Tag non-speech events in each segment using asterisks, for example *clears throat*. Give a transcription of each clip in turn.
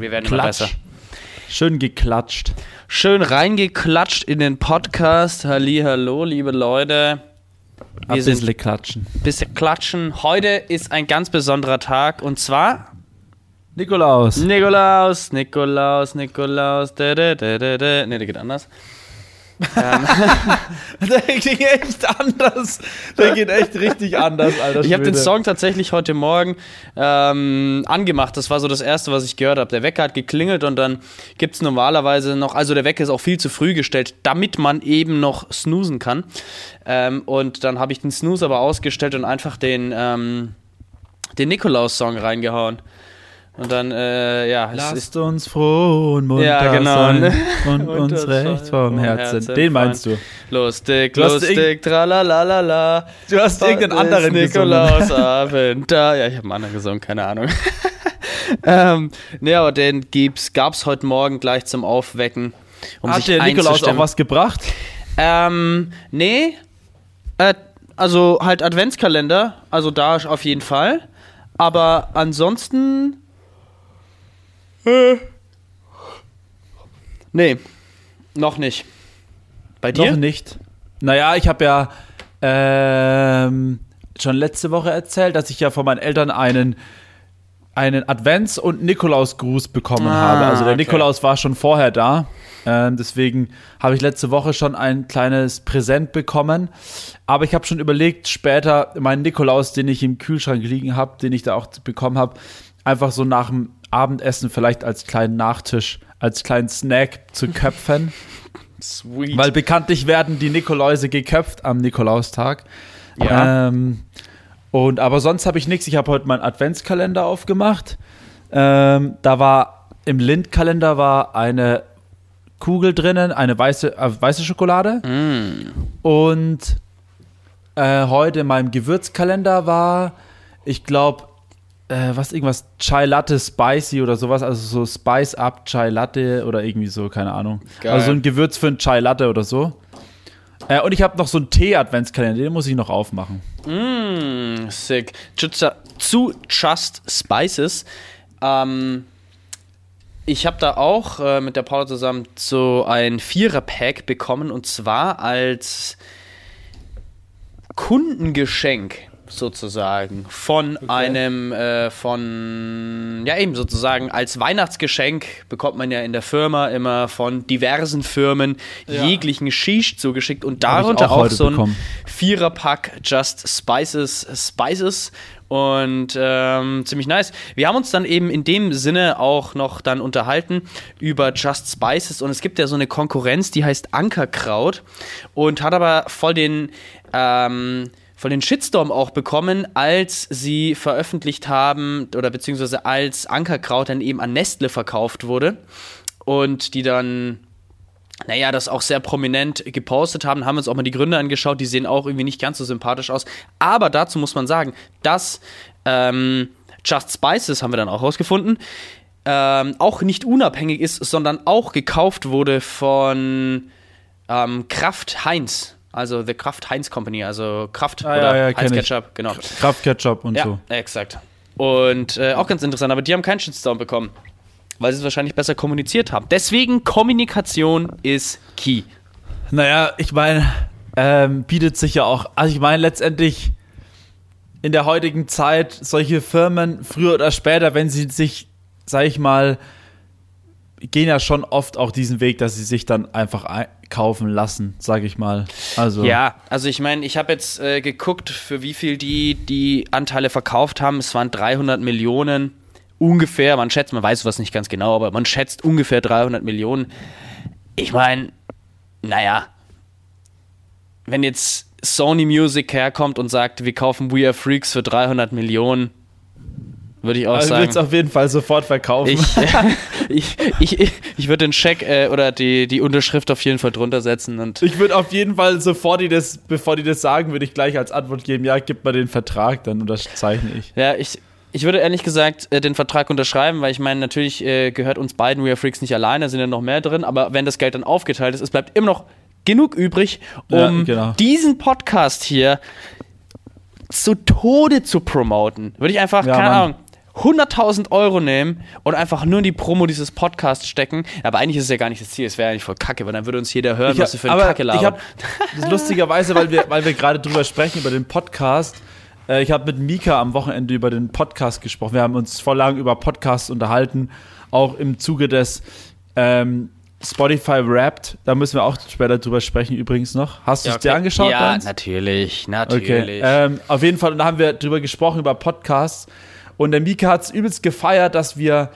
Wir werden immer besser. Schön geklatscht. Schön reingeklatscht in den Podcast. Halli, hallo, liebe Leute. Ein Wir sind bisschen klatschen. bisschen klatschen. Heute ist ein ganz besonderer Tag und zwar Nikolaus. Nikolaus, Nikolaus, Nikolaus. Da, da, da, da, da. Ne, der geht anders. *laughs* Der geht echt anders. Der geht echt richtig anders, Alter. Ich habe den. Song tatsächlich heute Morgen ähm, angemacht. Das war so das Erste, was ich gehört habe. Der Wecker hat geklingelt und dann gibt es normalerweise noch, also der Wecker ist auch viel zu früh gestellt, damit man eben noch snoosen kann. Ähm, und dann habe ich den Snooze aber ausgestellt und einfach den, ähm, den Nikolaus-Song reingehauen. Und dann, äh, ja, Lasst uns froh und munter Ja, genau, sein ne? *laughs* und Und uns recht vom Herzen. Herzen Den meinst du? lustig, lustig, tralalala. Du hast irgendeinen anderen gesungen. Nikolausabend. *laughs* Da, ja, ich habe einen anderen gesungen, keine Ahnung. *laughs* ähm, ne, aber den gibt's, gab's heute Morgen gleich zum Aufwecken. Um Hat sich der Nikolaus auch was gebracht? Ähm, nee. Äh, also halt Adventskalender, also da auf jeden Fall. Aber ansonsten. Nee, noch nicht. Bei dir? Noch nicht. Naja, ich habe ja ähm, schon letzte Woche erzählt, dass ich ja von meinen Eltern einen, einen Advents- und Nikolausgruß bekommen Ah, habe. Also der okay. Nikolaus war schon vorher da. Ähm, deswegen habe ich letzte Woche schon ein kleines Präsent bekommen. Aber ich habe schon überlegt, später meinen Nikolaus, den ich im Kühlschrank liegen habe, den ich da auch bekommen habe, einfach so nach dem Abendessen vielleicht als kleinen Nachtisch, als kleinen Snack zu köpfen. *laughs* Sweet. Weil bekanntlich werden die Nikoläuse geköpft am Nikolaustag. Ja. Ähm, und aber sonst habe ich nichts. Ich habe heute meinen Adventskalender aufgemacht. Ähm, da war im Lindkalender war eine Kugel drinnen, eine weiße, äh, weiße Schokolade. Und äh, heute in meinem Gewürzkalender war, ich glaube, äh, was irgendwas Chai Latte Spicy oder sowas, also so Spice Up Chai Latte oder irgendwie so, keine Ahnung. Geil. Also so ein Gewürz für ein Chai Latte oder so. Äh, und ich habe noch so einen Tee-Adventskalender, den muss ich noch aufmachen. Mm, sick. Zu, Just Spices. Ähm, ich habe da auch äh, mit der Paula zusammen so ein Vierer-Pack bekommen und zwar als Kundengeschenk sozusagen von einem äh, von ja eben sozusagen als Weihnachtsgeschenk bekommt man ja in der Firma immer von diversen Firmen Ja. jeglichen Shish zugeschickt und darunter auch auch, so ein bekommen. Viererpack Just Spices Spices und ähm, ziemlich nice. Wir haben uns dann eben in dem Sinne auch noch dann unterhalten über Just Spices und es gibt ja so eine Konkurrenz, die heißt Ankerkraut und hat aber voll den ähm, voll den Shitstorm auch bekommen, als sie veröffentlicht haben oder beziehungsweise als Ankerkraut dann eben an Nestle verkauft wurde und die dann naja, das auch sehr prominent gepostet haben, haben uns auch mal die Gründe angeschaut, die sehen auch irgendwie nicht ganz so sympathisch aus. Aber dazu muss man sagen, dass ähm, Just Spices, haben wir dann auch rausgefunden, ähm, auch nicht unabhängig ist, sondern auch gekauft wurde von ähm, Kraft Heinz. Also The Kraft Heinz Company, also Kraft Ah, oder ja, ja, Heinz kenn ich. Ketchup, genau. Kraftketchup und Ja, so. exakt. Und äh, auch ganz interessant, aber die haben keinen Shitstorm bekommen, weil sie es wahrscheinlich besser kommuniziert haben. Deswegen Kommunikation ist key. Naja, ich meine, ähm, bietet sich ja auch, also ich meine letztendlich in der heutigen Zeit solche Firmen früher oder später, wenn sie sich, sag ich mal, gehen ja schon oft auch diesen Weg, dass sie sich dann einfach einkaufen lassen, sag ich mal. Also Ja, also ich meine, ich habe jetzt äh, geguckt, für wie viel die die Anteile verkauft haben. Es waren 300 Millionen ungefähr. Man schätzt, man weiß was nicht ganz genau, aber man schätzt ungefähr 300 Millionen. Ich meine, naja, wenn jetzt Sony Music herkommt und sagt, wir kaufen We Are Freaks für 300 Millionen, würde ich auch also sagen. willst auf jeden Fall sofort verkaufen. *laughs* Ich, ich, ich, ich würde den Scheck äh, oder die, die Unterschrift auf jeden Fall drunter setzen und Ich würde auf jeden Fall, sofort die das, bevor die das sagen, würde ich gleich als Antwort geben, ja, gib mal den Vertrag, dann unterzeichne ich. Ja, ich, ich würde ehrlich gesagt äh, den Vertrag unterschreiben, weil ich meine, natürlich äh, gehört uns beiden We Are Freaks nicht alleine, sind ja noch mehr drin, aber wenn das Geld dann aufgeteilt ist, es bleibt immer noch genug übrig, Ja, um genau. diesen Podcast hier zu Tode zu promoten. Würde ich einfach, Ja, keine Mann. Ahnung, 100.000 Euro nehmen und einfach nur in die Promo dieses Podcasts stecken. Aber eigentlich ist es ja gar nicht das Ziel, es wäre eigentlich voll kacke, weil dann würde uns jeder hören, Ich was hab- wir für eine Kacke Ich labern. habe das lustigerweise, weil wir, weil wir gerade drüber sprechen, über den Podcast. Äh, ich habe mit Mika am Wochenende über den Podcast gesprochen. Wir haben uns voll lang über Podcasts unterhalten, auch im Zuge des ähm, Spotify Wrapped. Da müssen wir auch später drüber sprechen, übrigens noch. Hast du Ja, es dir okay. angeschaut? Ja, Danz? natürlich, Okay. natürlich. Ähm, auf jeden Fall, da haben wir drüber gesprochen, über Podcasts. Und der Mika hat es übelst gefeiert, dass wir,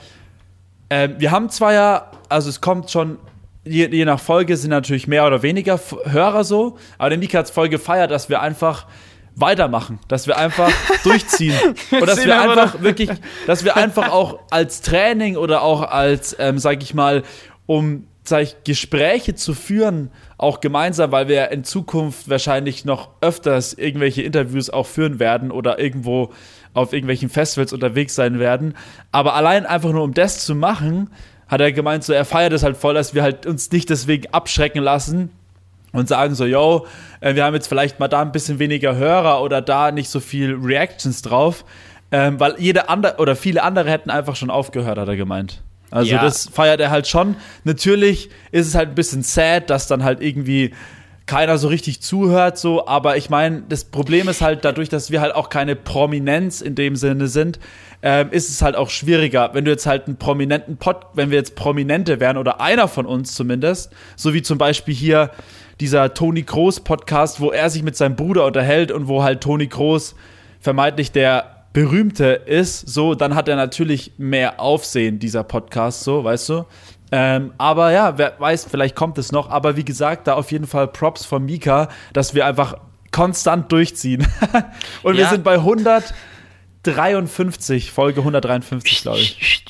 ähm, wir haben zwar ja, also es kommt schon, je, je nach Folge sind natürlich mehr oder weniger Hörer so, aber der Mika hat es voll gefeiert, dass wir einfach weitermachen, dass wir einfach *laughs* durchziehen. Und dass wir einfach wirklich, dass wir einfach auch als Training oder auch als, ähm, sag ich mal, um sag ich, Gespräche zu führen, auch gemeinsam, weil wir in Zukunft wahrscheinlich noch öfters irgendwelche Interviews auch führen werden oder irgendwo auf irgendwelchen Festivals unterwegs sein werden. Aber allein einfach nur um das zu machen, hat er gemeint, so er feiert es halt voll, dass wir halt uns nicht deswegen abschrecken lassen, und sagen so, yo, äh, wir haben jetzt vielleicht mal da ein bisschen weniger Hörer oder da nicht so viel Reactions drauf, ähm, weil jede andere oder viele andere hätten einfach schon aufgehört, hat er gemeint. Also Ja. das feiert er halt schon. Natürlich ist es halt ein bisschen sad, dass dann halt irgendwie keiner so richtig zuhört, so, aber ich meine, das Problem ist halt dadurch, dass wir halt auch keine Prominenz in dem Sinne sind, ähm, ist es halt auch schwieriger, wenn du jetzt halt einen prominenten Pod, wenn wir jetzt Prominente wären oder einer von uns zumindest, so wie zum Beispiel hier dieser Toni Kroos Podcast, wo er sich mit seinem Bruder unterhält und wo halt Toni Kroos vermeintlich der berühmte ist, so, dann hat er natürlich mehr Aufsehen, dieser Podcast, so, weißt du? Ähm, aber ja, wer weiß, vielleicht kommt es noch. Aber wie gesagt, da auf jeden Fall Props von Mika, dass wir einfach konstant durchziehen. *laughs* und wir Ja. sind bei 153, Folge 153, glaube ich.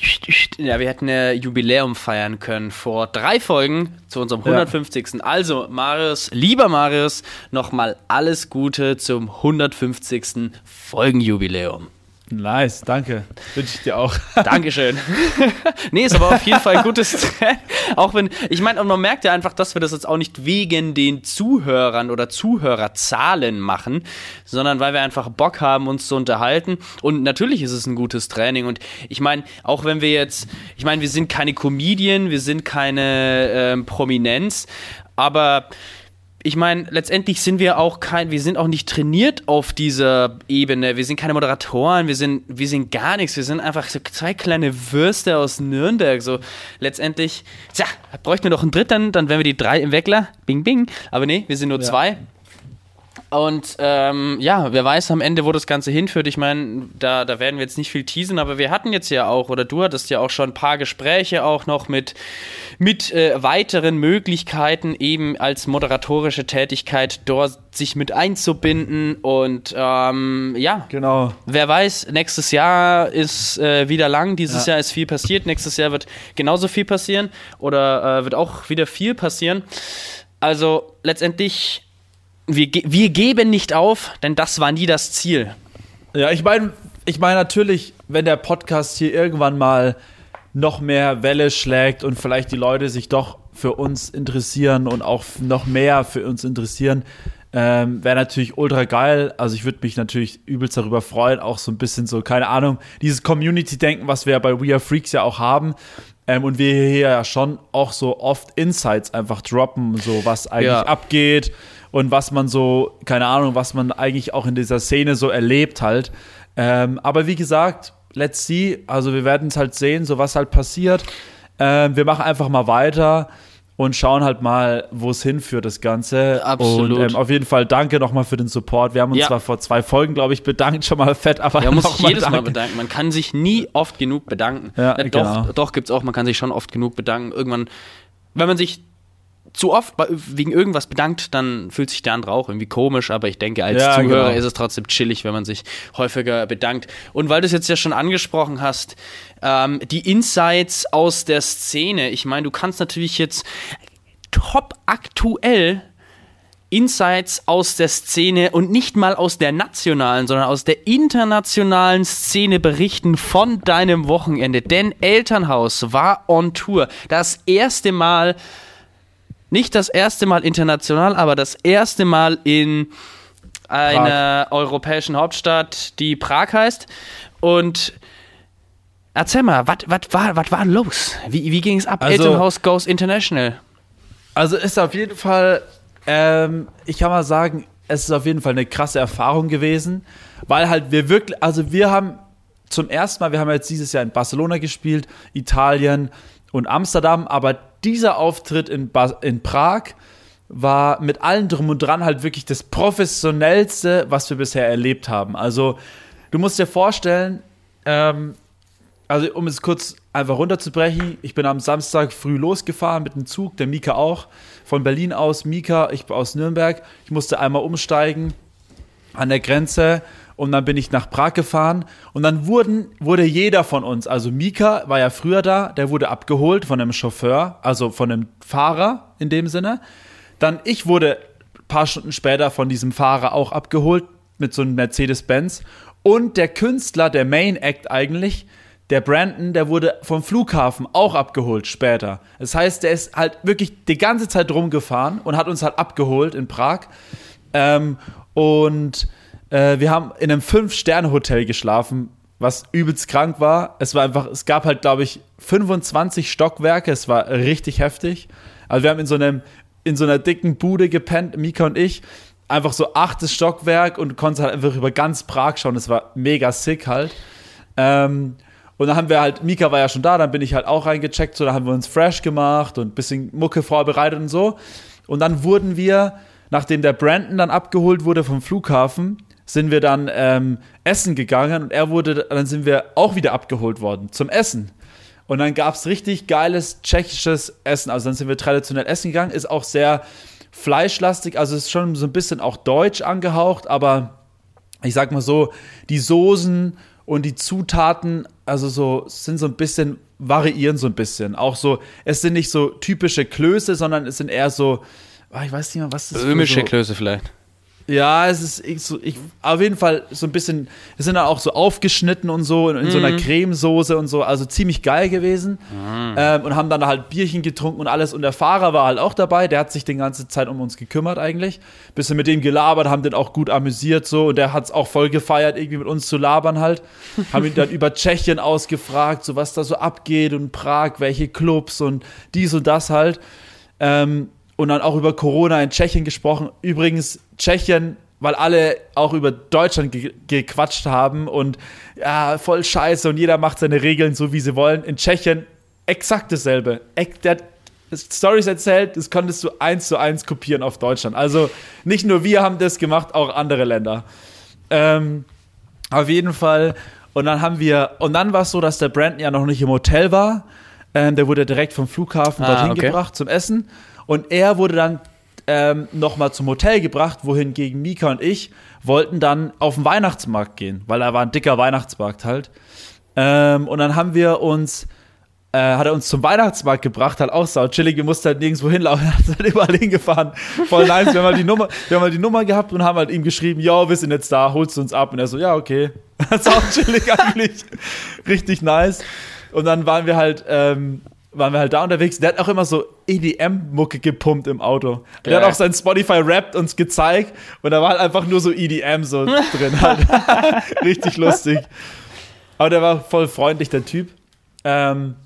Ja, wir hätten ja Jubiläum feiern können vor drei Folgen zu unserem Ja. 150. Also, Marius, lieber Marius, nochmal alles Gute zum 150. Folgenjubiläum. Nice, danke. Wünsche ich dir auch. *laughs* Dankeschön. *laughs* nee, ist aber auf jeden Fall ein gutes. *laughs* Auch wenn, ich meine, man merkt ja einfach, dass wir das jetzt auch nicht wegen den Zuhörern oder Zuhörerzahlen machen, sondern weil wir einfach Bock haben, uns zu unterhalten. Und natürlich ist es ein gutes Training. Und ich meine, auch wenn wir jetzt, ich meine, wir sind keine Comedian, wir sind keine ähm, Prominenz, aber ich meine, letztendlich sind wir auch kein, wir sind auch nicht trainiert auf dieser Ebene. Wir sind keine Moderatoren, wir sind, wir sind gar nichts. Wir sind einfach so zwei kleine Würste aus Nürnberg. So letztendlich, tja, bräuchten wir noch einen dritten, dann wären wir die drei im Weckler. Bing, bing. Aber nee, wir sind nur Ja. zwei. Und ähm, ja, wer weiß am Ende, wo das Ganze hinführt. Ich meine, da, da werden wir jetzt nicht viel teasen, aber wir hatten jetzt ja auch, oder du hattest ja auch schon ein paar Gespräche auch noch mit, mit äh, weiteren Möglichkeiten, eben als moderatorische Tätigkeit dort sich mit einzubinden. Und ähm, ja, Genau. wer weiß, nächstes Jahr ist äh, wieder lang, dieses Ja. Jahr ist viel passiert, nächstes Jahr wird genauso viel passieren oder äh, wird auch wieder viel passieren. Also letztendlich, wir, ge wir geben nicht auf, denn das war nie das Ziel. Ja, ich meine, ich meine natürlich, wenn der Podcast hier irgendwann mal noch mehr Welle schlägt und vielleicht die Leute sich doch für uns interessieren und auch noch mehr für uns interessieren, ähm, wäre natürlich ultra geil. Also ich würde mich natürlich übelst darüber freuen, auch so ein bisschen so, keine Ahnung, dieses Community-Denken, was wir ja bei We Are Freaks ja auch haben. Ähm, und wir hier ja schon auch so oft Insights einfach droppen, so was eigentlich Ja. abgeht und was man so, keine Ahnung, was man eigentlich auch in dieser Szene so erlebt halt. Ähm, aber wie gesagt, let's see. Also wir werden es halt sehen, so was halt passiert. Ähm, wir machen einfach mal weiter und schauen halt mal, wo es hinführt, das Ganze. Absolut. Und ähm, auf jeden Fall danke nochmal für den Support. Wir haben uns Ja. zwar vor zwei Folgen, glaube ich, bedankt, schon mal fett, aber Ja, muss sich jedes Mal danke. bedanken. Man kann sich nie oft genug bedanken. Ja, doch, genau. doch gibt's auch, man kann sich schon oft genug bedanken. Irgendwann, wenn man sich zu oft wegen irgendwas bedankt, dann fühlt sich der andere auch irgendwie komisch, aber ich denke, als Ja, Zuhörer genau. ist es trotzdem chillig, wenn man sich häufiger bedankt. Und weil du es jetzt ja schon angesprochen hast, ähm, die Insights aus der Szene, ich meine, du kannst natürlich jetzt top aktuell Insights aus der Szene und nicht mal aus der nationalen, sondern aus der internationalen Szene berichten von deinem Wochenende. Denn Elternhaus war on Tour. Das erste Mal, nicht das erste Mal international, aber das erste Mal in einer europäischen Hauptstadt, die Prag heißt. Und Erzähl mal, was war, wat war los? Wie, wie ging es ab? Also- Elternhaus Goes International. Also ist auf jeden Fall, ähm, ich kann mal sagen, es ist auf jeden Fall eine krasse Erfahrung gewesen, weil halt wir wirklich, also wir haben zum ersten Mal, wir haben jetzt dieses Jahr in Barcelona gespielt, Italien und Amsterdam, aber dieser Auftritt in, Bas in Prag war mit allem drum und dran halt wirklich das professionellste, was wir bisher erlebt haben. Also du musst dir vorstellen, ähm, also um es kurz einfach runterzubrechen, ich bin am Samstag früh losgefahren mit dem Zug, der Mika auch, von Berlin aus, Mika, ich aus Nürnberg. Ich musste einmal umsteigen an der Grenze und dann bin ich nach Prag gefahren und dann wurden, wurde jeder von uns, also Mika war ja früher da, der wurde abgeholt von einem Chauffeur, also von einem Fahrer in dem Sinne. Dann ich wurde ein paar Stunden später von diesem Fahrer auch abgeholt mit so einem Mercedes-Benz und der Künstler, der Main Act eigentlich, der Brandon, der wurde vom Flughafen auch abgeholt später. Das heißt, der ist halt wirklich die ganze Zeit rumgefahren und hat uns halt abgeholt in Prag. Ähm, und äh, wir haben in einem Fünf-Sterne-Hotel geschlafen, was übelst krank war. Es war einfach, es gab halt, glaube ich, 25 Stockwerke. Es war richtig heftig. Also wir haben in so einem, in so einer dicken Bude gepennt, Mika und ich. Einfach so achtes Stockwerk und konnte halt einfach über ganz Prag schauen. Es war mega sick halt. Ähm, und dann haben wir halt, Mika war ja schon da, dann bin ich halt auch reingecheckt, so, da haben wir uns fresh gemacht und ein bisschen Mucke vorbereitet und so. Und dann wurden wir, nachdem der Brandon dann abgeholt wurde vom Flughafen, sind wir dann ähm, essen gegangen und er wurde, dann sind wir auch wieder abgeholt worden zum Essen. Und dann gab es richtig geiles tschechisches Essen. Also dann sind wir traditionell essen gegangen, ist auch sehr fleischlastig, also ist schon so ein bisschen auch deutsch angehaucht, aber ich sag mal so, die Soßen und die Zutaten, also so, sind so ein bisschen, variieren so ein bisschen. Auch so, es sind nicht so typische Klöße, sondern es sind eher so, ah, ich weiß nicht mehr, was das für Böhmische so, Klöße vielleicht. Ja, es ist ich, so, ich, auf jeden Fall so ein bisschen, es sind dann auch so aufgeschnitten und so in, in so einer Cremesoße und so, also ziemlich geil gewesen. Ähm, und haben dann halt Bierchen getrunken und alles. Und der Fahrer war halt auch dabei, der hat sich die ganze Zeit um uns gekümmert eigentlich. Bisschen mit dem gelabert, haben den auch gut amüsiert so und der hat es auch voll gefeiert, irgendwie mit uns zu labern halt. *laughs* haben ihn dann über Tschechien ausgefragt, so was da so abgeht und Prag, welche Clubs und dies und das halt. Ähm, und dann auch über Corona in Tschechien gesprochen. Übrigens, Tschechien, weil alle auch über Deutschland ge gequatscht haben und ja, voll scheiße und jeder macht seine Regeln so, wie sie wollen. In Tschechien exakt dasselbe. Der hat Stories erzählt, das konntest du eins zu eins kopieren auf Deutschland. Also nicht nur wir haben das gemacht, auch andere Länder. Ähm, auf jeden Fall. Und dann haben wir, und dann war es so, dass der Brandon ja noch nicht im Hotel war. Ähm, der wurde direkt vom Flughafen Ah, dorthin okay. gebracht zum Essen. Und er wurde dann ähm, nochmal zum Hotel gebracht, wohingegen Mika und ich wollten dann auf den Weihnachtsmarkt gehen, weil da war ein dicker Weihnachtsmarkt halt. Ähm, und dann haben wir uns, äh, hat er uns zum Weihnachtsmarkt gebracht, halt auch sau chillig, wir mussten halt nirgendwo hinlaufen, *laughs* hat halt überall hingefahren. Voll nice, wir haben halt die Nummer, wir haben halt die Nummer gehabt und haben halt ihm geschrieben, yo, wir sind jetzt da, holst du uns ab? Und er so, ja, okay. *laughs* Das ist auch chillig eigentlich. Richtig nice. Und dann waren wir halt, ähm, waren wir halt da unterwegs. Der hat auch immer so EDM-Mucke gepumpt im Auto. Der hat Geil. auch sein Spotify-Rap uns gezeigt und da war halt einfach nur so EDM so *laughs* drin halt. *laughs* Richtig lustig. Aber der war voll freundlich, der Typ. Ähm,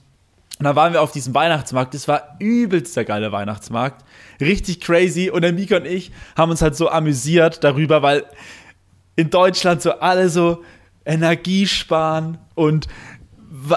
und dann waren wir auf diesem Weihnachtsmarkt. Das war übelst der geile Weihnachtsmarkt. Richtig crazy. Und der Mika und ich haben uns halt so amüsiert darüber, weil in Deutschland so alle so Energie sparen und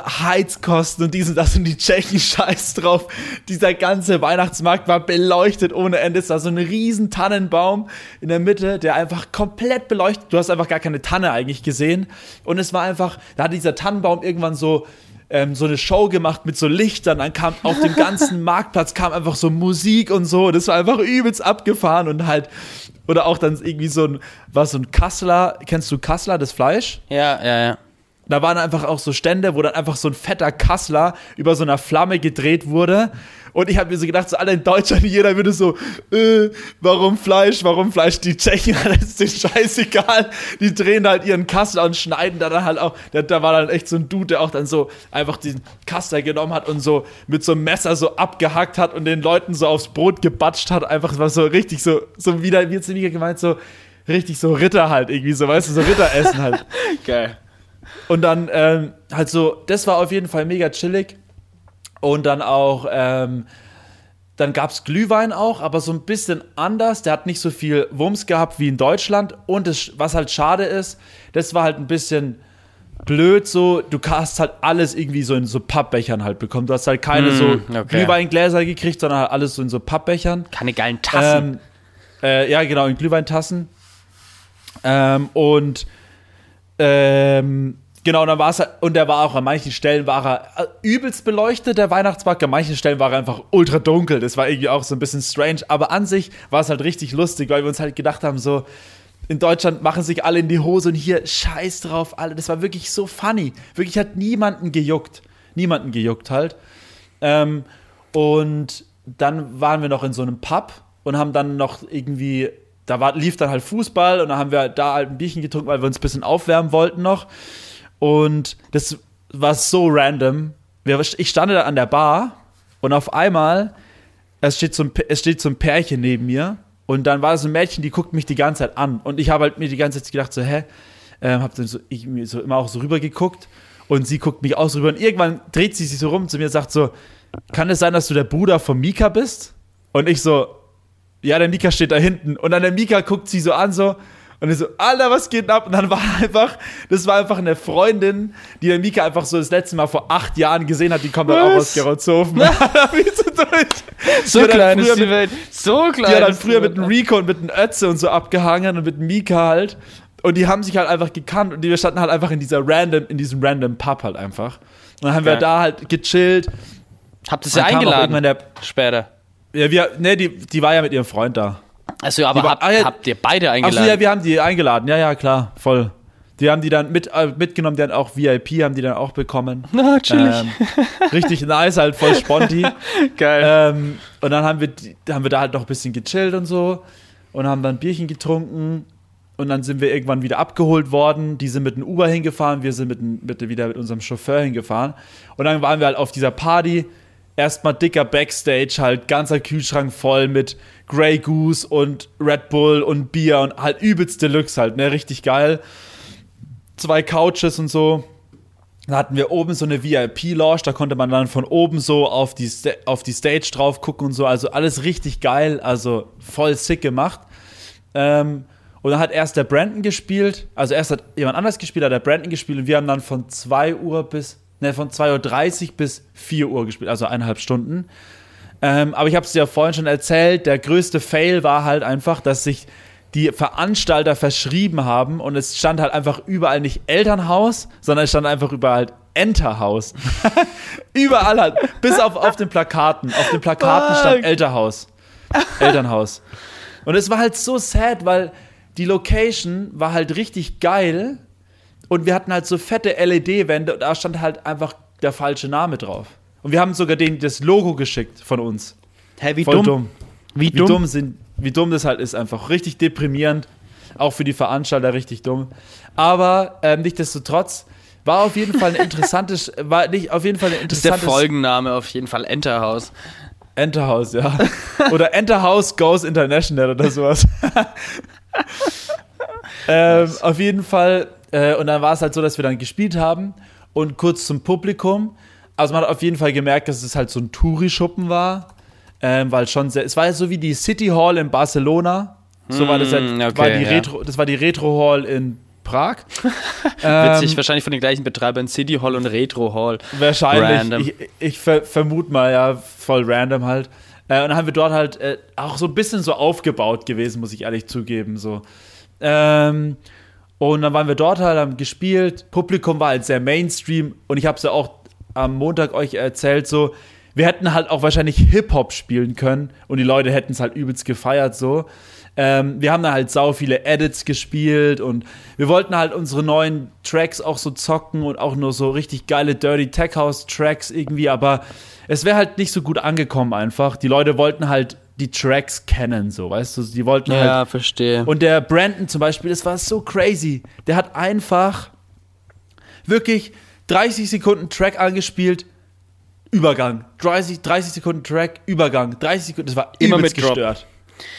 Heizkosten und dies und das und die Tschechen *laughs* scheiß drauf. Dieser ganze Weihnachtsmarkt war beleuchtet ohne Ende. Es war so ein riesen Tannenbaum in der Mitte, der einfach komplett beleuchtet. Du hast einfach gar keine Tanne eigentlich gesehen. Und es war einfach, da hat dieser Tannenbaum irgendwann so ähm, so eine Show gemacht mit so Lichtern. Dann kam auf dem ganzen *laughs* Marktplatz kam einfach so Musik und so. Das war einfach übelst abgefahren und halt oder auch dann irgendwie so ein war so ein Kassler. Kennst du Kassler das Fleisch? Ja, ja, ja. Da waren einfach auch so Stände, wo dann einfach so ein fetter Kassler über so einer Flamme gedreht wurde. Und ich habe mir so gedacht, so alle in Deutschland, jeder würde so, äh, warum Fleisch, warum Fleisch? Die Tschechen, *laughs* das ist denen scheißegal. Die drehen halt ihren Kassler und schneiden da dann halt auch. Da, da war dann echt so ein Dude, der auch dann so einfach diesen Kassler genommen hat und so mit so einem Messer so abgehackt hat und den Leuten so aufs Brot gebatscht hat. Einfach, war so richtig so, so wieder, wie jetzt wieder gemeint, so richtig so Ritter halt irgendwie, so weißt du, so Ritteressen halt. *laughs* Geil. Und dann ähm, halt so, das war auf jeden Fall mega chillig. Und dann auch, ähm, dann gab es Glühwein auch, aber so ein bisschen anders. Der hat nicht so viel Wumms gehabt wie in Deutschland. Und das, was halt schade ist, das war halt ein bisschen blöd so. Du hast halt alles irgendwie so in so Pappbechern halt bekommen. Du hast halt keine Mm, so okay. Glühweingläser gekriegt, sondern halt alles so in so Pappbechern. Keine geilen Tassen. Ähm, äh, ja, genau, in Glühweintassen. Ähm, und ähm, genau, dann war es und der war auch an manchen Stellen war er äh, übelst beleuchtet, der Weihnachtsmarkt. An manchen Stellen war er einfach ultra dunkel. Das war irgendwie auch so ein bisschen strange. Aber an sich war es halt richtig lustig, weil wir uns halt gedacht haben, so, in Deutschland machen sich alle in die Hose und hier scheiß drauf, alle. Das war wirklich so funny. Wirklich hat niemanden gejuckt. Niemanden gejuckt halt. Ähm, und dann waren wir noch in so einem Pub und haben dann noch irgendwie, da war, lief dann halt Fußball und dann haben wir da halt ein Bierchen getrunken, weil wir uns ein bisschen aufwärmen wollten noch. Und das war so random. Ich stand da an der Bar und auf einmal, es steht, so ein, es steht so ein Pärchen neben mir und dann war so ein Mädchen, die guckt mich die ganze Zeit an. Und ich habe halt mir die ganze Zeit gedacht, so, hä? Ähm, hab dann so, ich, mir so immer auch so rüber geguckt und sie guckt mich auch so rüber. Und irgendwann dreht sie sich so rum zu mir und sagt so, kann es sein, dass du der Bruder von Mika bist? Und ich so, ja, der Mika steht da hinten. Und dann der Mika guckt sie so an, so, und ich so, Alter, was geht denn ab? Und dann war einfach, das war einfach eine Freundin, die der Mika einfach so das letzte Mal vor acht Jahren gesehen hat, die kommt dann auch Was? aus Gerolzhofen. Wie *laughs* so die klein ist die mit- Welt. So klein. Die hat dann früher mit dem Rico und mit dem Ötze und so abgehangen und mit dem Mika halt. Und die haben sich halt einfach gekannt und die wir standen halt einfach in dieser random, in diesem random Pub halt einfach. Und dann haben wir Geil. da halt gechillt. Habt ihr auch eingeladen? der, Später. Ja, wir, ne, die, die war ja mit ihrem Freund da. Also, aber war- habt, ah, ja. habt ihr beide Achso, eingeladen? ja, wir haben die eingeladen. Ja, ja, klar, voll. Die haben die dann mit, äh, mitgenommen, die haben auch VIP, haben die dann auch bekommen. *laughs* Na, chillig. Ähm, richtig nice, halt voll sponti. *laughs* Geil. ähm, und dann haben wir, haben wir da halt noch ein bisschen gechillt und so und haben dann ein Bierchen getrunken und dann sind wir irgendwann wieder abgeholt worden. Die sind mit dem Uber hingefahren, wir sind mit, mit, wieder mit unserem Chauffeur hingefahren und dann waren wir halt auf dieser Party. Erstmal dicker Backstage, halt ganzer Kühlschrank voll mit Grey Goose und Red Bull und Bier und halt übelst Deluxe halt, ne, richtig geil. Zwei Couches und so. Da hatten wir oben so eine VIP-Lounge, da konnte man dann von oben so auf die, auf die Stage drauf gucken und so. Also alles richtig geil, also voll sick gemacht. Ähm, und dann hat erst der Brandon gespielt, also erst hat jemand anders gespielt, hat der Brandon gespielt und wir haben dann von 2 Uhr bis, ne, von 2.30 Uhr bis 4 Uhr gespielt, also eineinhalb Stunden. Ähm, aber ich habe es dir ja vorhin schon erzählt, der größte Fail war halt einfach, dass sich die Veranstalter verschrieben haben und es stand halt einfach überall nicht Elternhaus, sondern es stand einfach überall halt Enterhaus. *laughs* überall halt, bis auf, auf den Plakaten. Auf den Plakaten stand. Elternhaus. Elternhaus. Und es war halt so sad, weil die Location war halt richtig geil und wir hatten halt so fette LED-Wände und da stand halt einfach der falsche Name drauf. Und wir haben sogar denen das Logo geschickt von uns. Hä, wie Voll dumm. dumm. Wie Wie dumm. dumm. sind, wie dumm das halt ist, einfach richtig deprimierend. Auch für die Veranstalter richtig dumm. Aber ähm, nichtsdestotrotz war auf jeden Fall eine interessante, *laughs* war nicht auf jeden Fall ein Das ist der interessantes Folgenname auf jeden Fall. Enterhaus. Enterhaus, ja. *laughs* Oder Enterhaus Goes International oder sowas. *laughs* ähm, auf jeden Fall. Äh, und dann war es halt so, dass wir dann gespielt haben und kurz zum Publikum. Also man hat auf jeden Fall gemerkt, dass es halt so ein Touri-Schuppen war. Ähm, weil schon sehr, es war ja so wie die City Hall in Barcelona. So war das, ja, Mm, okay, war die ja. Retro, das war die Retro Hall in Prag. *laughs* Ähm, Witzig, wahrscheinlich von den gleichen Betreibern City Hall und Retro Hall. Wahrscheinlich. Random. Ich, ich ver vermute mal, ja, voll random halt. Äh, und dann haben wir dort halt äh, auch so ein bisschen so aufgebaut gewesen, muss ich ehrlich zugeben. So. Ähm, und dann waren wir dort halt, haben gespielt. Publikum war halt sehr Mainstream. Und ich habe es ja auch am Montag euch erzählt, so, wir hätten halt auch wahrscheinlich Hip-Hop spielen können. Und die Leute hätten es halt übelst gefeiert, so. Ähm, wir haben da halt sau viele Edits gespielt und wir wollten halt unsere neuen Tracks auch so zocken und auch nur so richtig geile Dirty Tech House Tracks irgendwie, aber es wäre halt nicht so gut angekommen einfach. Die Leute wollten halt die Tracks kennen, so, weißt du, die wollten halt Ja, verstehe. und der Brandon zum Beispiel, das war so crazy. Der hat einfach wirklich 30 Sekunden Track angespielt, Übergang. 30, 30 Sekunden Track, Übergang. 30 Sekunden, das war Immer mit gestört.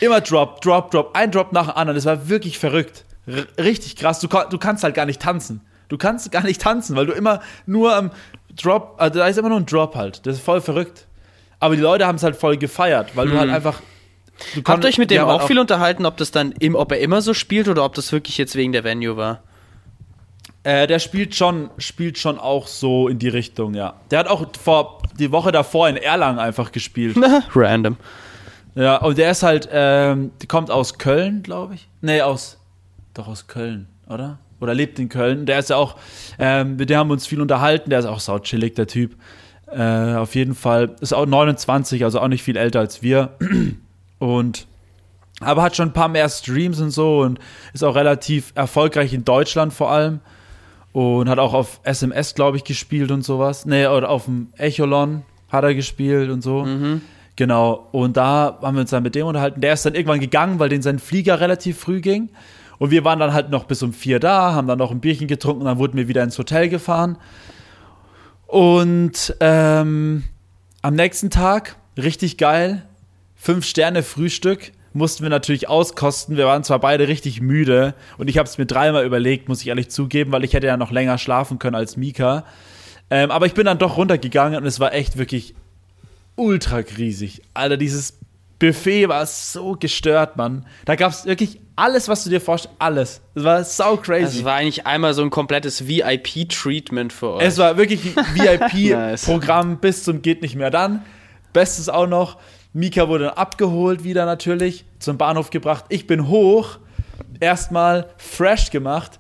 Immer Drop, Drop, Drop. Ein Drop nach dem anderen. Das war wirklich verrückt. R richtig krass. Du, du kannst halt gar nicht tanzen. Du kannst gar nicht tanzen, weil du immer nur am Drop, also da ist immer nur ein Drop halt. Das ist voll verrückt. Aber die Leute haben es halt voll gefeiert, weil du halt einfach. Du Habt euch mit dem auch halt viel unterhalten, ob das dann im, ob er immer so spielt oder ob das wirklich jetzt wegen der Venue war? Äh, der spielt schon, spielt schon auch so in die Richtung, ja. Der hat auch vor die Woche davor in Erlangen einfach gespielt. *laughs* Random. Ja, und der ist halt, ähm, der kommt aus Köln, glaube ich. Nee, aus, doch aus Köln, oder? Oder lebt in Köln. Der ist ja auch, ähm, mit dem haben wir uns viel unterhalten. Der ist auch sau chillig, der Typ. Äh, auf jeden Fall. Ist auch 29, also auch nicht viel älter als wir. *clears throat* Und, aber hat schon ein paar mehr Streams und so und ist auch relativ erfolgreich in Deutschland vor allem. Und hat auch auf SMS, glaube ich, gespielt und sowas. Nee, oder auf dem Echolon hat er gespielt und so. Genau. Und da haben wir uns dann mit dem unterhalten. Der ist dann irgendwann gegangen, weil den sein Flieger relativ früh ging. Und wir waren dann halt noch bis um vier da, haben dann noch ein Bierchen getrunken und dann wurden wir wieder ins Hotel gefahren. Und ähm, am nächsten Tag, richtig geil, fünf Sterne Frühstück, mussten wir natürlich auskosten. Wir waren zwar beide richtig müde und ich habe es mir dreimal überlegt, muss ich ehrlich zugeben, weil ich hätte ja noch länger schlafen können als Mika. Ähm, aber ich bin dann doch runtergegangen und es war echt wirklich ultra riesig. Alter, dieses Buffet war so gestört, Mann. Da gab es wirklich alles, was du dir vorstellst, alles. Es war sau crazy. Das war eigentlich einmal so ein komplettes VIP-Treatment für euch. Es war wirklich ein *laughs* Nice. VIP-Programm *laughs* bis zum geht nicht mehr. Dann, bestes auch noch, Mika wurde abgeholt wieder natürlich, zum Bahnhof gebracht. Ich bin hoch, erstmal fresh gemacht,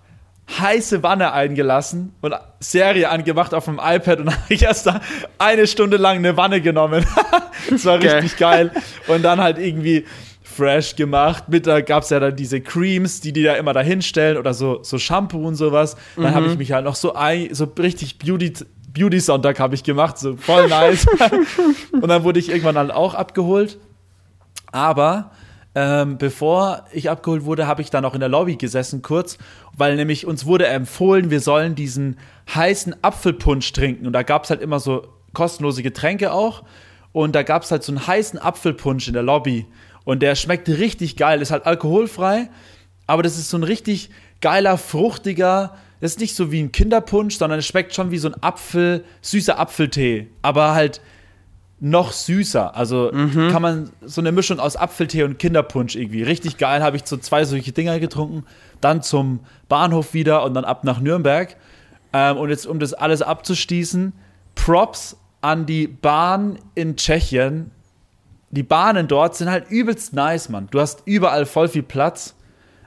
heiße Wanne eingelassen und Serie angemacht auf dem iPad und *laughs* dann habe ich erst da eine Stunde lang eine Wanne genommen. *laughs* das war Geil. richtig geil. Und dann halt irgendwie fresh gemacht. Mittag gab es ja dann diese Creams, die die da immer da hinstellen oder so, so Shampoo und sowas. Dann habe ich mich halt noch so, ein, so richtig Beauty, Beauty-Sonntag habe ich gemacht, so voll nice. *laughs* und dann wurde ich irgendwann halt auch abgeholt. Aber ähm, bevor ich abgeholt wurde, habe ich dann auch in der Lobby gesessen kurz, weil nämlich uns wurde empfohlen, wir sollen diesen heißen Apfelpunsch trinken. Und da gab es halt immer so kostenlose Getränke auch. Und da gab es halt so einen heißen Apfelpunsch in der Lobby. Und der schmeckte richtig geil. Ist halt alkoholfrei, aber das ist so ein richtig geiler, fruchtiger. Das ist nicht so wie ein Kinderpunsch, sondern es schmeckt schon wie so ein Apfel, süßer Apfeltee. Aber halt noch süßer. Also kann man so eine Mischung aus Apfeltee und Kinderpunsch irgendwie. Richtig geil, habe ich so zwei solche Dinger getrunken. Dann zum Bahnhof wieder und dann ab nach Nürnberg. Ähm, und jetzt, um das alles abzuschließen, Props an die Bahn in Tschechien. Die Bahnen dort sind halt übelst nice, Mann. Du hast überall voll viel Platz.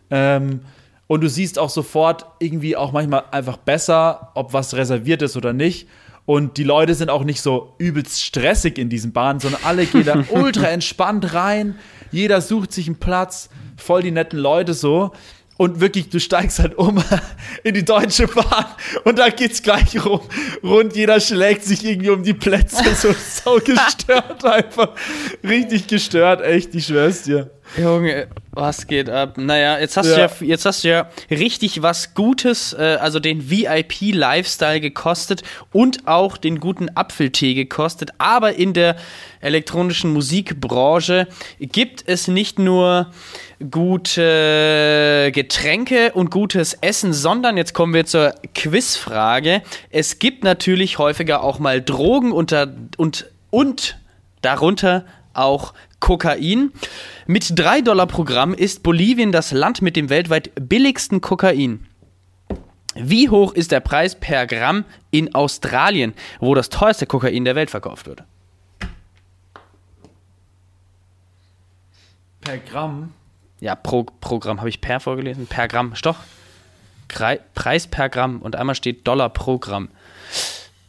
Ähm, und du siehst auch sofort irgendwie auch manchmal einfach besser, ob was reserviert ist oder nicht. Und die Leute sind auch nicht so übelst stressig in diesen Bahnen, sondern alle gehen da *laughs* ultra entspannt rein. Jeder sucht sich einen Platz, voll die netten Leute so. Und wirklich, du steigst halt um *laughs* in die Deutsche Bahn und da geht's gleich rum, rund. Jeder schlägt sich irgendwie um die Plätze. So, so *laughs* gestört einfach. Richtig gestört, echt, ich schwör's dir. Junge, was geht ab? Naja, jetzt hast, Ja. Du ja, jetzt hast du ja richtig was Gutes, äh, also den VIP-Lifestyle gekostet und auch den guten Apfeltee gekostet. Aber in der elektronischen Musikbranche gibt es nicht nur gute Getränke und gutes Essen, sondern jetzt kommen wir zur Quizfrage. Es gibt natürlich häufiger auch mal Drogen unter, und, und darunter auch Kokain. Mit 3 Dollar pro Gramm ist Bolivien das Land mit dem weltweit billigsten Kokain. Wie hoch ist der Preis per Gramm in Australien, wo das teuerste Kokain der Welt verkauft wird? Per Gramm. Ja, pro, pro Gramm habe ich per vorgelesen. Per Gramm. Krei- Preis per Gramm und einmal steht Dollar pro Gramm.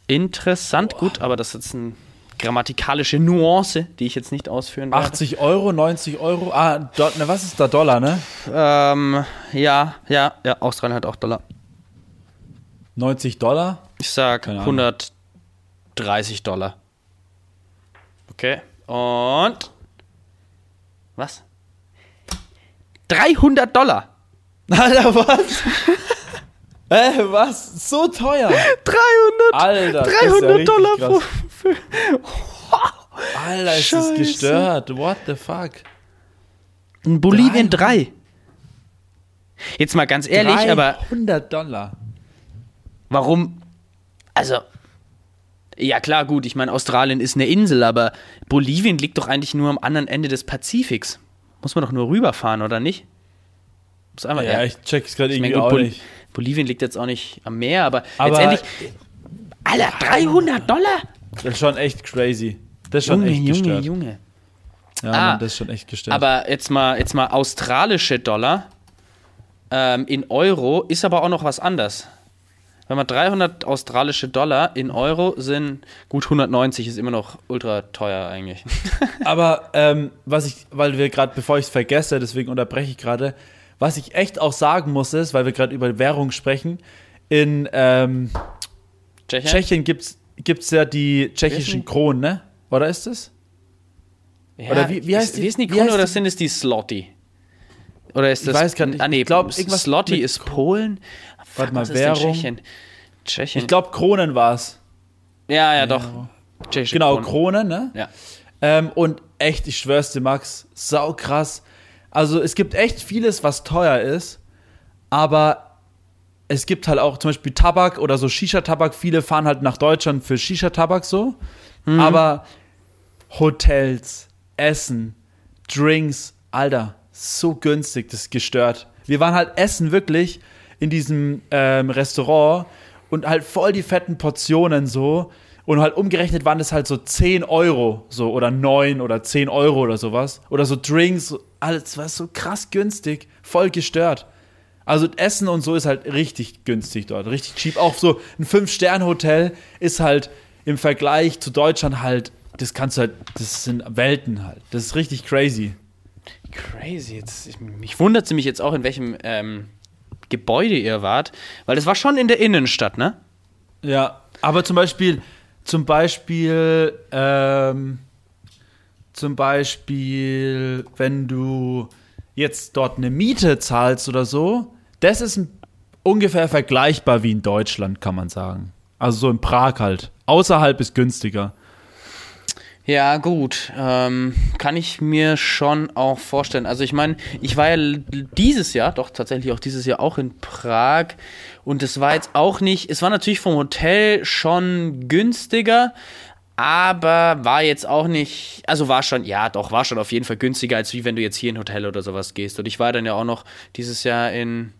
Interessant, gut, aber das ist jetzt eine grammatikalische Nuance, die ich jetzt nicht ausführen werde. 80 Euro, 90 Euro. Ah, Do na, was ist da Dollar, ne? Ähm, ja, ja, ja, Australien hat auch Dollar. 90 Dollar? Ich sag Keine Ahnung. 130 Dollar. Okay. Und. Was? 300 Dollar. *laughs* Alter, was? *laughs* Hä, was? So teuer? 300, Alter, das ist ja 300 richtig Dollar krass. *laughs* Alter, ist Scheiße. das gestört. What the fuck? In Bolivien 300. 3. Jetzt mal ganz ehrlich, aber 100 Dollar. Warum? Also, ja klar, gut, ich meine, Australien ist eine Insel, aber Bolivien liegt doch eigentlich nur am anderen Ende des Pazifiks. Muss man doch nur rüberfahren, oder nicht? Muss einmal, Ja, ich check's gerade irgendwie gut, auch Bol nicht. Bolivien liegt jetzt auch nicht am Meer, aber, Aber- letztendlich. Alter, 300 Dollar? Das ist schon echt crazy. Das ist schon Junge, echt Junge, gestört. Junge. Ja, Ah. Mann, das ist schon echt gestört. Aber jetzt mal, jetzt mal australische Dollar ähm, in Euro ist aber auch noch was anders. Wenn man 300 australische Dollar in Euro sind, gut 190 ist immer noch ultra teuer eigentlich. *laughs* Aber ähm, was ich, weil wir gerade, bevor ich es vergesse, deswegen unterbreche ich gerade, was ich echt auch sagen muss, ist, weil wir gerade über Währung sprechen, in ähm, Tschechien? Tschechien gibt's gibt's ja die tschechischen Kronen, ne? Oder ist es? Ja, Oder wie- wie heißt ist, die- wie ist die Krone oder die- sind es die Slotty? Oder ist Ich das. weiß grad nicht. Ah, nee, Ich glaub, irgendwas Slotty ist Polen. Warte mal, Währung. Tschechien? Tschechien. Ich glaube, Kronen war's. ja, ja, doch. Tschechische Genau, Kronen. Kronen, ne? Ja. Ähm, und echt, ich schwör's dir, Max, sau krass. Also es gibt echt vieles, was teuer ist, aber es gibt halt auch zum Beispiel Tabak oder so Shisha-Tabak. Viele fahren halt nach Deutschland für Shisha-Tabak so. Aber Hotels, Essen, Drinks, Alter, so günstig, das ist gestört. Wir waren halt essen wirklich in diesem ähm, Restaurant und halt voll die fetten Portionen so. Und halt umgerechnet waren das halt so 10 Euro so oder 9 oder 10 Euro oder sowas. Oder so Drinks, alles war so krass günstig, voll gestört. Also Essen und so ist halt richtig günstig dort, richtig cheap. Auch so ein Fünf-Sterne-Hotel ist halt im Vergleich zu Deutschland halt, das kannst du halt, das sind Welten halt. Das ist richtig crazy. Crazy. Jetzt, ich, mich wundert mich jetzt auch, in welchem ähm, Gebäude ihr wart, weil das war schon in der Innenstadt, ne? Ja, aber zum Beispiel, zum Beispiel, ähm, zum Beispiel, wenn du jetzt dort eine Miete zahlst oder so, das ist ungefähr vergleichbar wie in Deutschland, kann man sagen. Also so in Prag halt. Außerhalb ist günstiger. Ja, gut. Ähm, kann ich mir schon auch vorstellen. Also ich meine, ich war ja dieses Jahr, doch tatsächlich auch dieses Jahr auch in Prag und es war jetzt auch nicht, es war natürlich vom Hotel schon günstiger, aber war jetzt auch nicht, also war schon, ja doch, war schon auf jeden Fall günstiger, als wie wenn du jetzt hier in ein Hotel oder sowas gehst. Und ich war dann ja auch noch dieses Jahr in,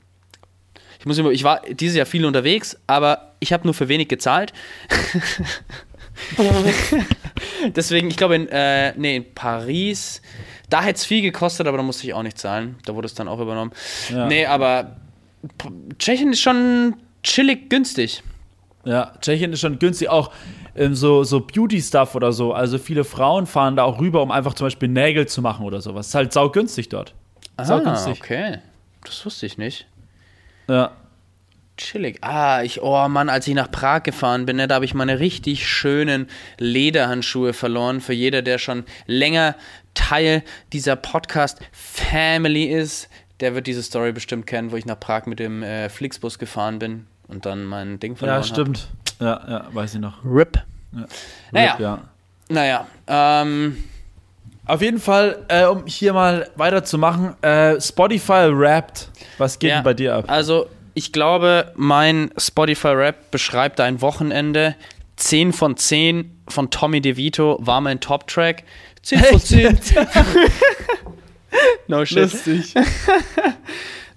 ich muss immer, ich war dieses Jahr viel unterwegs, aber ich habe nur für wenig gezahlt. *laughs* Deswegen, ich glaube, in, äh, nee, in Paris, da hätte es viel gekostet, aber da musste ich auch nicht zahlen. Da wurde es dann auch übernommen. Ja. Nee, aber Tschechien ist schon chillig günstig. Ja, Tschechien ist schon günstig, auch ähm, so, so Beauty-Stuff oder so. Also viele Frauen fahren da auch rüber, um einfach zum Beispiel Nägel zu machen oder sowas. Ist halt saugünstig dort. Saugünstig. Ah, okay. Das wusste ich nicht. Ja. Chillig. Ah, ich, oh Mann, als ich nach Prag gefahren bin, ne, da habe ich meine richtig schönen Lederhandschuhe verloren. Für jeder, der schon länger Teil dieser Podcast-Family ist, der wird diese Story bestimmt kennen, wo ich nach Prag mit dem äh, Flixbus gefahren bin und dann mein Ding verloren Ja, stimmt. Ja, ja, weiß ich noch. Hab. RIP. Naja. Rip, ja. Naja, ähm, Auf jeden Fall, äh, um hier mal weiterzumachen, äh, Spotify rappt. Was geht ja, denn bei dir ab? Also, ich glaube, mein Spotify-Rap beschreibt ein Wochenende. 10 von 10 von Tommy DeVito war mein Top-Track. 10 von 10. *laughs* no shit. Lustig. *laughs*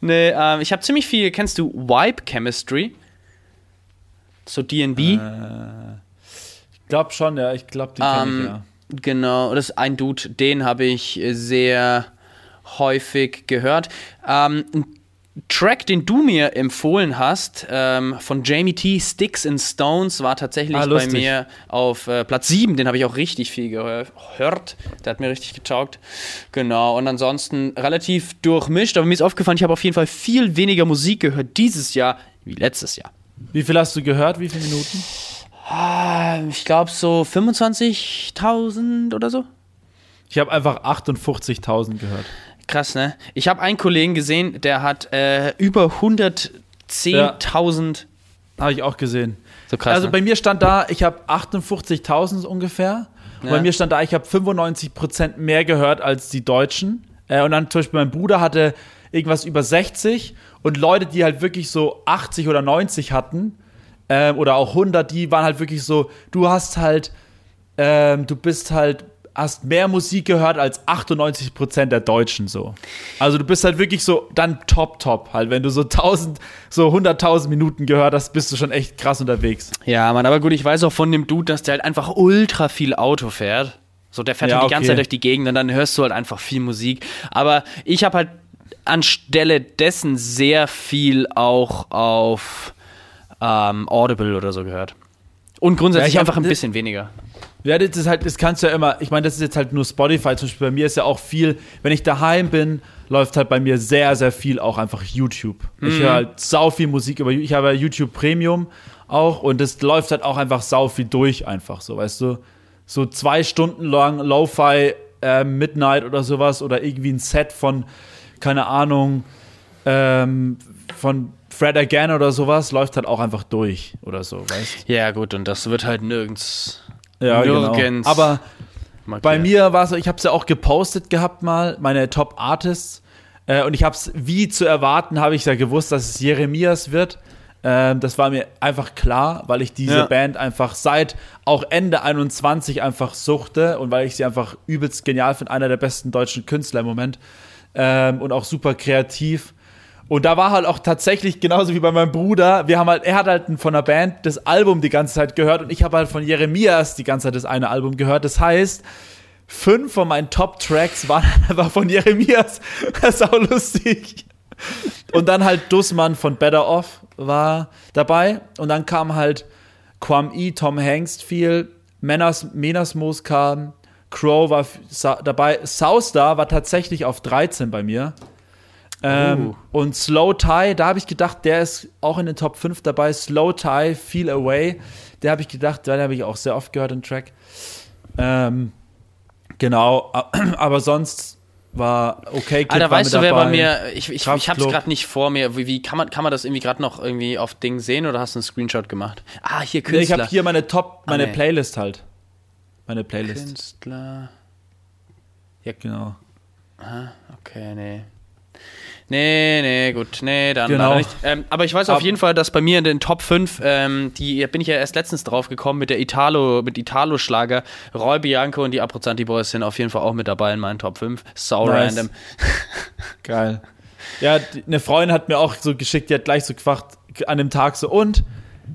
Nee, ähm, ich habe ziemlich viel. Kennst du Vibe Chemistry? So DB? Ich glaube schon, ja. Ich glaube, kenn Ähm, ich, ja. Genau, das ist ein Dude, den habe ich sehr häufig gehört. Ähm, ein Track, den du mir empfohlen hast, ähm, von Jamie T, Sticks and Stones, war tatsächlich Ah, bei mir auf äh, Platz 7. Den habe ich auch richtig viel gehört. Der hat mir richtig getaugt. Genau, und ansonsten relativ durchmischt, aber mir ist aufgefallen, ich habe auf jeden Fall viel weniger Musik gehört dieses Jahr wie letztes Jahr. Wie viel hast du gehört? Wie viele Minuten? Ah, Ich glaube so 25.000 oder so. Ich habe einfach 58.000 gehört. Krass, ne? Ich habe einen Kollegen gesehen, der hat äh, über 110.000. Habe ich auch gesehen. So krass. also ne? bei mir stand da, ich habe 58.000 ungefähr. Ja. bei mir stand da, ich habe 95% mehr gehört als die Deutschen. Äh, und dann zum Beispiel mein Bruder hatte irgendwas über 60 und Leute, die halt wirklich so 80 oder 90 hatten, ähm, oder auch 100, die waren halt wirklich so, du hast halt, ähm, du bist halt, hast mehr Musik gehört als 98% der Deutschen so. Also du bist halt wirklich so dann top, top halt. Wenn du so 1000, so 100.000 Minuten gehört hast, bist du schon echt krass unterwegs. Ja, Mann, aber gut, ich weiß auch von dem Dude, dass der halt einfach ultra viel Auto fährt. So, der fährt Ja, halt die ganze okay. Zeit durch die Gegend und dann hörst du halt einfach viel Musik. Aber ich habe halt anstelle dessen sehr viel auch auf ähm, Audible oder so gehört. Und grundsätzlich Ja, ich einfach ein bisschen weniger. Ja, das ist halt, das kannst du ja immer, ich meine, das ist jetzt halt nur Spotify, zum Beispiel bei mir ist ja auch viel, wenn ich daheim bin, läuft halt bei mir sehr, sehr viel auch einfach YouTube. Ich höre halt sau viel Musik über, ich habe YouTube Premium auch und das läuft halt auch einfach sau viel durch einfach so, weißt du. So zwei Stunden lang Lo-Fi äh, Midnight oder sowas oder irgendwie ein Set von, keine Ahnung, ähm, von Fred Again oder sowas, läuft halt auch einfach durch oder so, weißt Ja, gut, und das wird halt nirgends. Ja, Nirgends genau. Aber markiert. bei mir war es so, ich habe es ja auch gepostet gehabt mal, meine Top Artists. Äh, und ich habe es, wie zu erwarten, habe ich ja gewusst, dass es Jeremias wird. Ähm, das war mir einfach klar, weil ich diese Ja. Band einfach seit auch Ende 21 einfach suchte und weil ich sie einfach übelst genial finde, einer der besten deutschen Künstler im Moment. Ähm, und auch super kreativ. Und da war halt auch tatsächlich genauso wie bei meinem Bruder, wir haben halt, er hat halt von der Band das Album die ganze Zeit gehört und ich habe halt von Jeremias die ganze Zeit das eine Album gehört. Das heißt, fünf von meinen Top-Tracks waren *laughs* einfach von Jeremias. *laughs* Das ist auch lustig. Und dann halt Dussmann von Better Off war dabei. Und dann kam halt Quam E, Tom Hanks viel, Menas, Menasmos kam, Crow war dabei, Soustar war tatsächlich auf 13 bei mir. Ähm, Und Slow Tie, da habe ich gedacht, der ist auch in den Top 5 dabei. Slow Tie, Feel Away, der habe ich gedacht, den habe ich auch sehr oft gehört, den Track. Ähm, genau, *clears throat* aber sonst war okay. Kid Alter, weißt du, wer bei mir. Ich, ich, ich hab's Kraftklub. gerade nicht vor mir. Wie, wie kann, man, kann man das irgendwie gerade noch irgendwie auf Ding sehen oder hast du einen Screenshot gemacht? Ah, hier Nee, ich Künstler. habe hier meine Top, meine nee. Playlist halt. Meine Playlist, Künstler. genau. Okay, nee. Nee, nee, gut. Nee, dann Genau. nicht. Ähm, aber ich weiß auf jeden Fall, dass bei mir in den Top 5, ähm, die bin ich ja erst letztens drauf gekommen mit der Italo, mit Italo-Schlager. Roy Bianco und die Abruzzanti Boys sind auf jeden Fall auch mit dabei in meinen Top 5. So Nice. random. *laughs* Geil. Ja, die, eine Freundin hat mir auch so geschickt, die hat gleich so gefragt an dem Tag so, und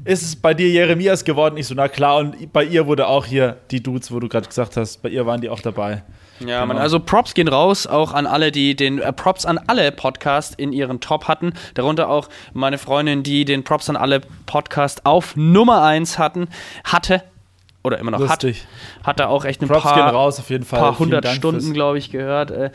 ist es bei dir Jeremias geworden? Ich so, na klar, und bei ihr wurde auch hier die Dudes, wo du gerade gesagt hast, bei ihr waren die auch dabei. Ja, Genau. man, also Props gehen raus, auch an alle, die den äh, Props an alle Podcast in ihren Top hatten. Darunter auch meine Freundin, die den Props an alle Podcast auf Nummer 1 hatten, hatte oder immer noch Lustig. hat. Hat da auch echt ein Props paar, gehen raus auf jeden Fall. paar hundert Stunden, glaube ich, gehört. Äh,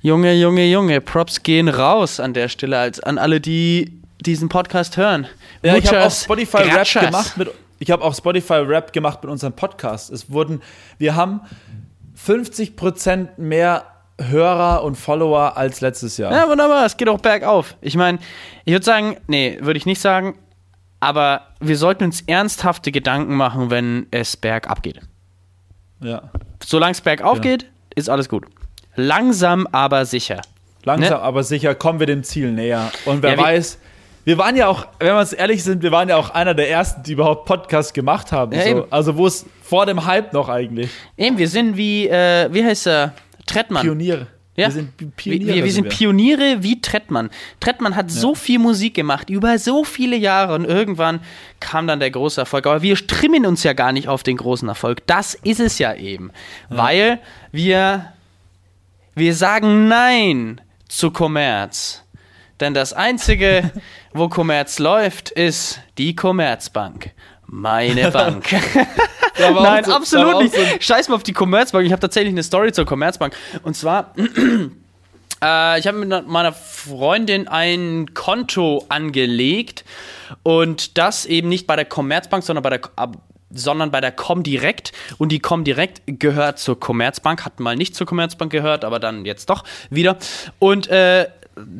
Junge, Junge, Junge, Props gehen raus an der Stelle als an alle, die diesen Podcast hören. Ja, ich habe auch Spotify Rap gemacht mit ich habe auch Spotify Rap gemacht mit unserem Podcast. Es wurden wir haben 50% mehr Hörer und Follower als letztes Jahr. Ja, wunderbar, es geht auch bergauf. Ich meine, ich würde sagen, nee, würde ich nicht sagen, aber wir sollten uns ernsthafte Gedanken machen, wenn es bergab geht. Ja. Solange es bergauf Ja. geht, ist alles gut. Langsam, aber sicher. Langsam, Ne? aber sicher kommen wir dem Ziel näher. Und wer Ja, weiß, wir waren ja auch, wenn wir uns ehrlich sind, wir waren ja auch einer der ersten, die überhaupt Podcasts gemacht haben. Ja, so. Also wo es vor dem Hype noch eigentlich. Eben, wir sind wie, äh, wie heißt er? Trettmann. Pioniere. Ja. Wir sind Pi- Wir, Pioniere. wir, wir sind. Pioniere wie Trettmann. Trettmann hat so viel Musik gemacht, über so viele Jahre und irgendwann kam dann der große Erfolg. Aber wir trimmen uns ja gar nicht auf den großen Erfolg. Das ist es ja eben. Weil wir, wir sagen Nein zu Kommerz. Denn das Einzige, wo Kommerz läuft, ist die Kommerzbank. Meine *laughs* Bank. *laughs* Nein, so- absolut nicht. so Scheiß mal auf die Commerzbank. Ich habe tatsächlich eine Story zur Commerzbank. Und zwar, *clears throat* äh, ich habe mit meiner Freundin ein Konto angelegt und das eben nicht bei der Commerzbank, sondern bei der sondern bei der Comdirect und die Comdirect gehört zur Commerzbank, hat mal nicht zur Commerzbank gehört, aber dann jetzt doch wieder. Und äh,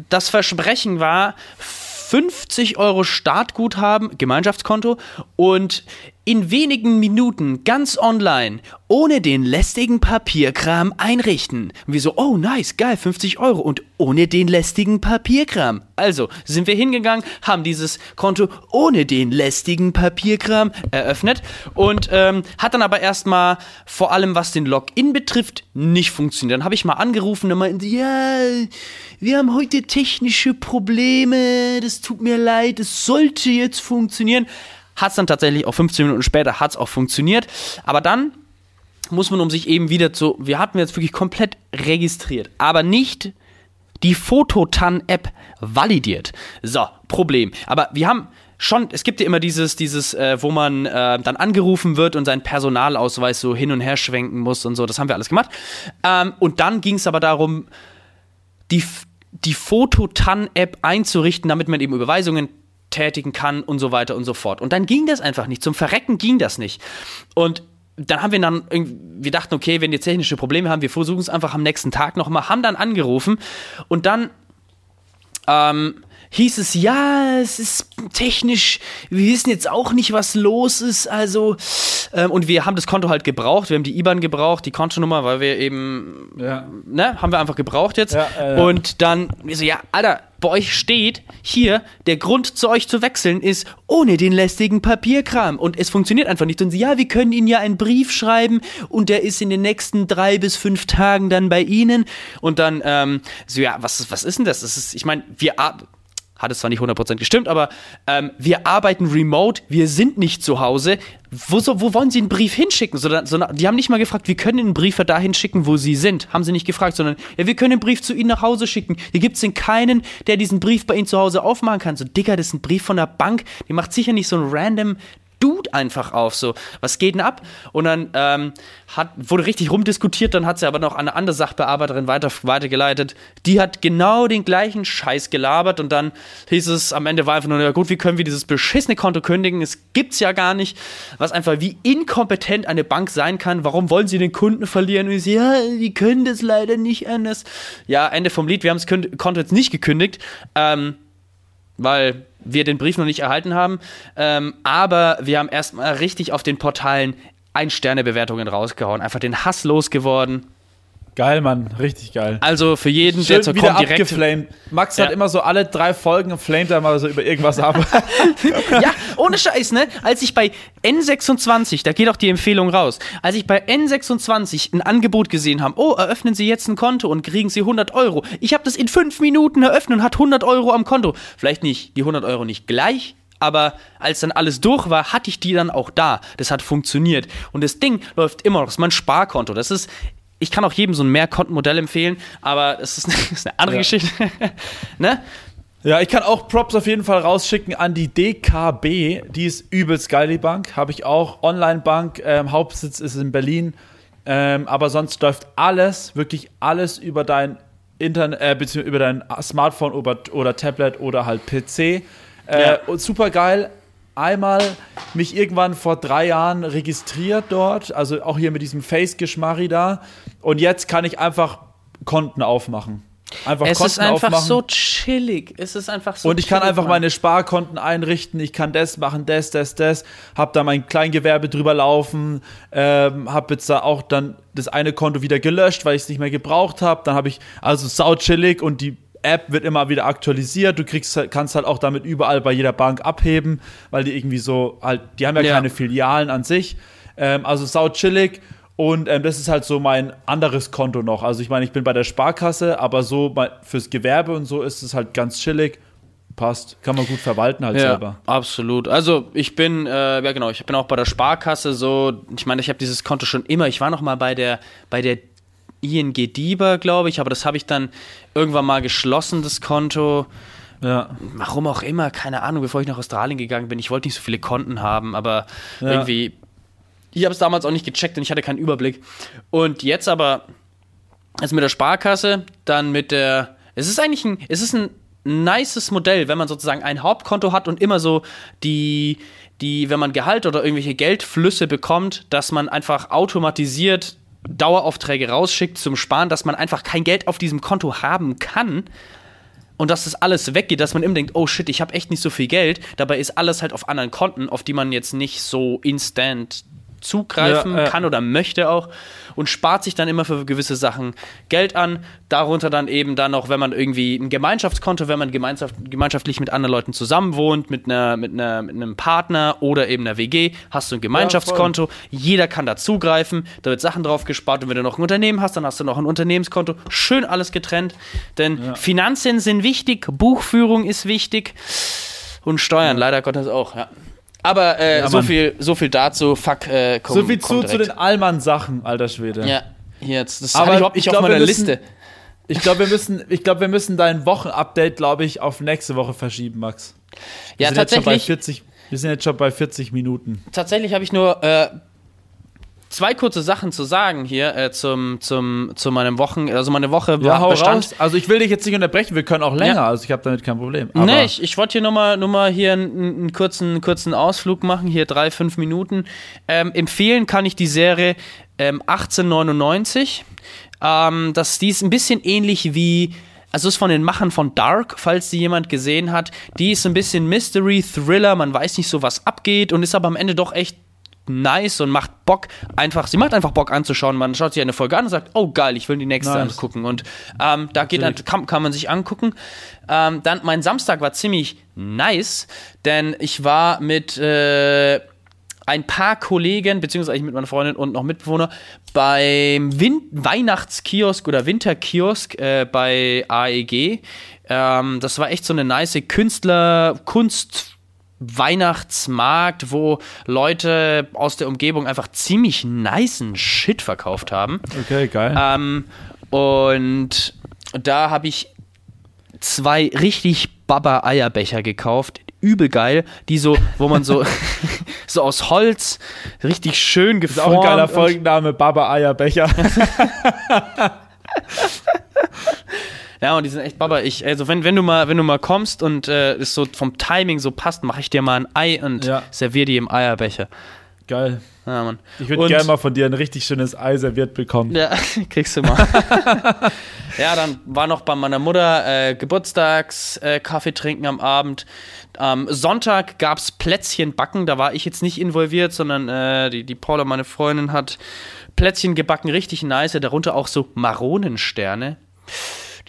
das Versprechen war 50 Euro Startguthaben, Gemeinschaftskonto und in wenigen Minuten ganz online, ohne den lästigen Papierkram einrichten. Und wir so, oh nice, geil, 50 Euro und ohne den lästigen Papierkram. Also sind wir hingegangen, haben dieses Konto ohne den lästigen Papierkram eröffnet und ähm, hat dann aber erstmal vor allem, was den Login betrifft, nicht funktioniert. Dann habe ich mal angerufen und meinte, ja, wir haben heute technische Probleme, das tut mir leid, es sollte jetzt funktionieren. Hat es dann tatsächlich auch 15 Minuten später hat es auch funktioniert. Aber dann muss man um sich eben wieder zu. Wir hatten jetzt wirklich komplett registriert, aber nicht die Fototan-App validiert. So, Problem. Aber wir haben schon, es gibt ja immer dieses, dieses, äh, wo man äh, dann angerufen wird und seinen Personalausweis so hin und her schwenken muss und so. Das haben wir alles gemacht. Ähm, und dann ging es aber darum, die, die Fototan-App einzurichten, damit man eben Überweisungen tätigen kann und so weiter und so fort. Und dann ging das einfach nicht. Zum Verrecken ging das nicht. Und dann haben wir dann, wir dachten, okay, wenn wir technische Probleme haben, wir versuchen es einfach am nächsten Tag nochmal, haben dann angerufen und dann ähm, hieß es, ja, es ist technisch, wir wissen jetzt auch nicht, was los ist, also, ähm, und wir haben das Konto halt gebraucht, wir haben die IBAN gebraucht, die Kontonummer, weil wir eben, ja. ne, haben wir einfach gebraucht jetzt. Ja, äh, und dann, wir so, ja, Alter, bei euch steht hier, der Grund zu euch zu wechseln ist ohne den lästigen Papierkram. Und es funktioniert einfach nicht. Und sie, ja, wir können Ihnen ja einen Brief schreiben und der ist in den nächsten drei bis fünf Tagen dann bei Ihnen. Und dann, ähm, so, ja, was, was ist denn das? das ist, ich meine, wir, hat es zwar nicht 100% gestimmt, aber ähm, wir arbeiten remote, wir sind nicht zu Hause. Wo, so, wo wollen Sie einen Brief hinschicken? Sondern, sondern, die haben nicht mal gefragt, wir können einen Brief dahin schicken, wo Sie sind. Haben sie nicht gefragt, sondern ja, wir können den Brief zu Ihnen nach Hause schicken. Hier gibt es keinen, der diesen Brief bei Ihnen zu Hause aufmachen kann. So, Digga, das ist ein Brief von der Bank. Die macht sicher nicht so ein random Dude einfach auf, so, was geht denn ab? Und dann ähm, hat, wurde richtig rumdiskutiert, dann hat sie aber noch eine andere Sachbearbeiterin weiter, weitergeleitet. Die hat genau den gleichen Scheiß gelabert und dann hieß es, am Ende war einfach nur, ja gut, wie können wir dieses beschissene Konto kündigen? Es gibt's ja gar nicht. Was einfach, wie inkompetent eine Bank sein kann. Warum wollen sie den Kunden verlieren? Und ich so, ja, die können das leider nicht anders. Ja, Ende vom Lied, wir haben das Konto jetzt nicht gekündigt, ähm, weil wir den Brief noch nicht erhalten haben. Ähm, aber wir haben erstmal richtig auf den Portalen Ein-Sterne-Bewertungen rausgehauen. Einfach den Hass losgeworden. Geil, Mann, richtig geil. Also für jeden, Schön der zur wieder kommt, direkt. Abgeflamed. Max ja. hat immer so alle drei Folgen flamed er mal so über irgendwas ab. *laughs* ja, ohne Scheiß, ne? Als ich bei N26, da geht auch die Empfehlung raus, als ich bei N26 ein Angebot gesehen habe, oh, eröffnen Sie jetzt ein Konto und kriegen Sie 100 Euro. Ich habe das in fünf Minuten eröffnet und hat 100 Euro am Konto. Vielleicht nicht die 100 Euro nicht gleich, aber als dann alles durch war, hatte ich die dann auch da. Das hat funktioniert. Und das Ding läuft immer noch. Das ist mein Sparkonto. Das ist ich kann auch jedem so ein Mehrkontenmodell empfehlen, aber es ist, das *laughs* ist eine andere ja. Geschichte. *laughs* ne? Ja, ich kann auch Props auf jeden Fall rausschicken an die DKB. Die ist übelst geil, die Bank. Habe ich auch. Online-Bank, ähm, Hauptsitz ist in Berlin. Ähm, aber sonst läuft alles, wirklich alles über dein Internet, äh, beziehungsweise über dein Smartphone oder, oder Tablet oder halt PC. Äh, ja. Super geil einmal mich irgendwann vor drei Jahren registriert dort, also auch hier mit diesem Face-Geschmarri da. Und jetzt kann ich einfach Konten aufmachen. Einfach es Konten ist einfach aufmachen. so chillig. Es ist einfach so Und ich kann einfach Mann. meine Sparkonten einrichten. Ich kann das machen, das, das, das. Hab da mein Kleingewerbe drüber laufen. Ähm, hab jetzt da auch dann das eine Konto wieder gelöscht, weil ich es nicht mehr gebraucht habe. Dann habe ich also sau chillig und die App wird immer wieder aktualisiert. Du kriegst, kannst halt auch damit überall bei jeder Bank abheben, weil die irgendwie so halt, die haben ja, ja. keine Filialen an sich. Ähm, also sau chillig. Und ähm, das ist halt so mein anderes Konto noch. Also ich meine, ich bin bei der Sparkasse, aber so fürs Gewerbe und so ist es halt ganz chillig. Passt, kann man gut verwalten halt ja, selber. Absolut. Also ich bin, äh, ja genau, ich bin auch bei der Sparkasse so. Ich meine, ich habe dieses Konto schon immer. Ich war noch mal bei der bei der ING Dieber, glaube ich, aber das habe ich dann irgendwann mal geschlossen, das Konto. Ja. Warum auch immer, keine Ahnung, bevor ich nach Australien gegangen bin. Ich wollte nicht so viele Konten haben, aber ja. irgendwie, ich habe es damals auch nicht gecheckt und ich hatte keinen Überblick. Und jetzt aber, also mit der Sparkasse, dann mit der, es ist eigentlich ein, es ist ein nices Modell, wenn man sozusagen ein Hauptkonto hat und immer so die, die, wenn man Gehalt oder irgendwelche Geldflüsse bekommt, dass man einfach automatisiert Daueraufträge rausschickt zum Sparen, dass man einfach kein Geld auf diesem Konto haben kann, und dass das alles weggeht, dass man immer denkt, oh shit, ich habe echt nicht so viel Geld. Dabei ist alles halt auf anderen Konten, auf die man jetzt nicht so instant zugreifen Ja, ja. kann oder möchte auch und spart sich dann immer für gewisse Sachen Geld an. Darunter dann eben dann noch, wenn man irgendwie ein Gemeinschaftskonto, wenn man gemeinschaft, gemeinschaftlich mit anderen Leuten zusammen wohnt, mit, einer, mit, einer, mit einem Partner oder eben einer WG, hast du ein Gemeinschaftskonto. Jeder kann da zugreifen, da wird Sachen drauf gespart und wenn du noch ein Unternehmen hast, dann hast du noch ein Unternehmenskonto. Schön alles getrennt, denn Finanzen sind wichtig, Buchführung ist wichtig und Steuern leider Gottes auch, ja. Aber äh, Ja, so, viel, so viel dazu, fuck, äh, komm, So viel zu, zu den Allmann-Sachen, alter Schwede. Ja, jetzt. Das Aber hatte ich überhaupt ich nicht glaub, auf meiner müssen- Liste. Ich glaube, wir müssen, ich glaube, wir müssen dein Wochenupdate, glaube ich, auf nächste Woche verschieben, Max. Wir Ja, sind jetzt schon bei tatsächlich, 40, wir sind jetzt schon bei 40 Minuten. tatsächlich habe ich nur äh, zwei kurze Sachen zu sagen hier äh, zum, zum, zu meinem Wochen, also meine Woche Ja, hau bestand. raus. Also ich will dich jetzt nicht unterbrechen, wir können auch länger, Ja. also ich habe damit kein Problem. Aber Nee, ich, ich wollte hier nur mal, nur mal hier einen, einen kurzen, kurzen Ausflug machen, hier drei, fünf Minuten. Ähm, empfehlen kann ich die Serie ähm, 1899. Ähm, das, die ist ein bisschen ähnlich wie, also ist von den Machern von Dark, falls die jemand gesehen hat. Die ist ein bisschen Mystery, Thriller, man weiß nicht so, was abgeht und ist aber am Ende doch echt nice und macht Bock einfach, sie macht einfach Bock anzuschauen. Man schaut sich eine Folge an und sagt, oh geil, ich will die nächste Nice. angucken. Und ähm, da geht dann, kann, kann man sich angucken. Ähm, dann mein Samstag war ziemlich nice, denn ich war mit äh, ein paar Kollegen, beziehungsweise mit meiner Freundin und noch Mitbewohner, beim Win Weihnachtskiosk oder Winterkiosk äh, bei AEG. Ähm, das war echt so eine nice Künstler, Kunst. Weihnachtsmarkt, wo Leute aus der Umgebung einfach ziemlich nicen Shit verkauft haben. Okay, geil. Ähm, und da habe ich zwei richtig Baba-Eierbecher gekauft. Übel geil. Die so, wo man so, *laughs* so aus Holz richtig schön ist geformt. auch ein geiler Folgenname, Baba Eierbecher. *laughs* *laughs* Ja, und die sind echt Baba. Ich, also wenn, wenn du mal, wenn du mal kommst und äh, es so vom Timing so passt, mache ich dir mal ein Ei und Ja. serviere die im Eierbecher. Geil. Ja, Mann. Ich würde gerne mal von dir ein richtig schönes Ei serviert bekommen. Ja, *laughs* kriegst du mal. *laughs* ja, dann war noch bei meiner Mutter äh, Geburtstags äh, Kaffee trinken am Abend. Am Sonntag gab es Plätzchen backen. Da war ich jetzt nicht involviert, sondern äh, die, die Paula, meine Freundin, hat Plätzchen gebacken, richtig nice. Darunter auch so Maronensterne.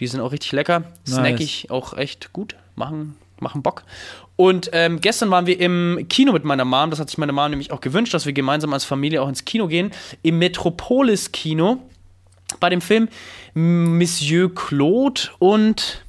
Die sind auch richtig lecker. Snackig, auch echt gut. Machen, machen Bock. Und ähm, gestern waren wir im Kino mit meiner Mom. Das hat sich meine Mom nämlich auch gewünscht, dass wir gemeinsam als Familie auch ins Kino gehen. Im Metropolis Kino. Bei dem Film Monsieur Claude und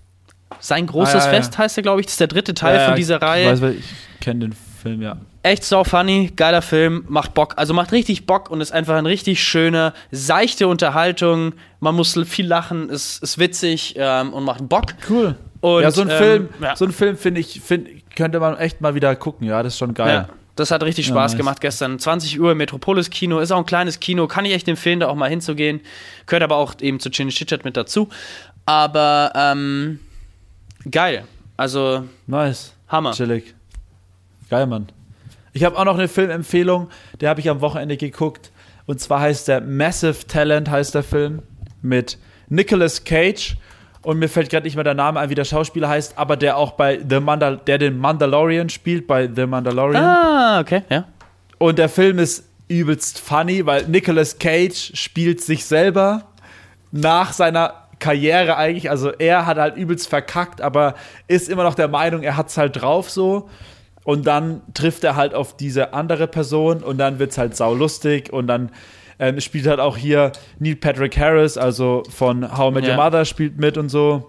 sein großes Ah, ja, ja. Fest heißt er, glaube ich. Das ist der dritte Teil Ja, von dieser ich Reihe. Weiß, ich kenne den Film, ja. Echt so funny, geiler Film, macht Bock. Also macht richtig Bock und ist einfach ein richtig schöner, seichte Unterhaltung. Man muss viel lachen, ist, ist witzig ähm, und macht Bock. Cool. Und, ja, so ein ähm, Film, ja. so ein Film finde ich, find, könnte man echt mal wieder gucken. Ja, das ist schon geil. Ja, das hat richtig Ja, Spaß nice. gemacht gestern. 20 Uhr im Metropolis Kino, ist auch ein kleines Kino, kann ich echt empfehlen, da auch mal hinzugehen. Gehört aber auch eben zu Chin Chitchat mit dazu. Aber ähm, geil. Also Nice. Hammer. Chillig. Geil, Mann. Ich habe auch noch eine Filmempfehlung, der habe ich am Wochenende geguckt. Und zwar heißt der Massive Talent, heißt der Film, mit Nicolas Cage. Und mir fällt gerade nicht mehr der Name ein, wie der Schauspieler heißt, aber der auch bei The Mandal der den Mandalorian spielt, bei The Mandalorian. Ah, okay, ja. Und der Film ist übelst funny, weil Nicolas Cage spielt sich selber nach seiner Karriere eigentlich. Also er hat halt übelst verkackt, aber ist immer noch der Meinung, er hat's halt drauf so. Und dann trifft er halt auf diese andere Person und dann wird's halt saulustig und dann ähm, spielt halt auch hier Neil Patrick Harris, also von How I Met Your Ja. Mother, spielt mit und so.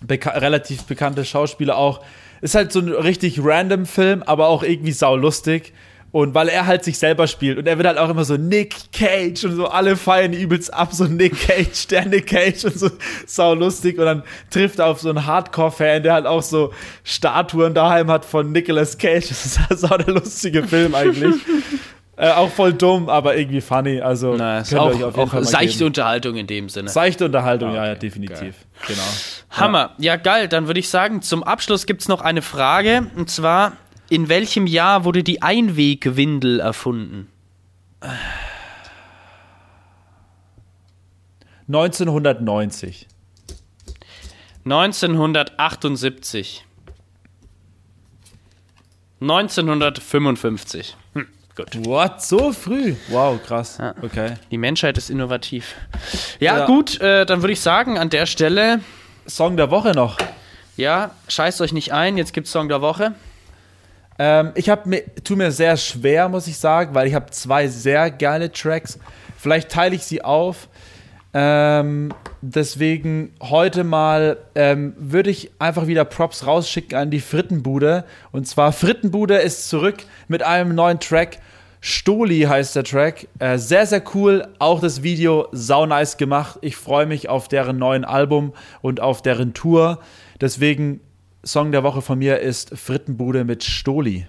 Beka relativ bekannte Schauspieler auch. Ist halt so ein richtig random Film, aber auch irgendwie saulustig. Und weil er halt sich selber spielt und er wird halt auch immer so Nick Cage und so, alle feiern übelst ab, so Nick Cage, *laughs* der Nick Cage und so saulustig. Und dann trifft er auf so einen Hardcore-Fan, der halt auch so Statuen daheim hat von Nicolas Cage. Das ist halt so der lustige Film eigentlich. *laughs* äh, auch voll dumm, aber irgendwie funny. Also Nice. könnt ihr Auch, euch auf jeden auch Fall seichte geben. Unterhaltung in dem Sinne. Seichte Unterhaltung, ja, ja, okay, definitiv. Genau. Hammer. Ja, geil. Dann würde ich sagen, zum Abschluss gibt es noch eine Frage. Und zwar, in welchem Jahr wurde die Einwegwindel erfunden? 1990. 1978. 1955. Hm, gut. What? So früh? Wow, krass. Ja. Okay. Die Menschheit ist innovativ. Ja, Ja. gut, äh, dann würde ich sagen, an der Stelle, Song der Woche noch. ja, scheißt euch nicht ein, jetzt gibt's Song der Woche. Ähm, ich habe mir, tu mir sehr schwer, muss ich sagen, weil ich habe zwei sehr geile Tracks. Vielleicht teile ich sie auf. Ähm, deswegen heute mal ähm, würde ich einfach wieder Props rausschicken an die Frittenbude. Und zwar Frittenbude ist zurück mit einem neuen Track. Stoli heißt der Track. Äh, sehr, sehr cool. Auch das Video sau nice gemacht. Ich freue mich auf deren neuen Album und auf deren Tour. Deswegen Song der Woche von mir ist Frittenbude mit Stoli.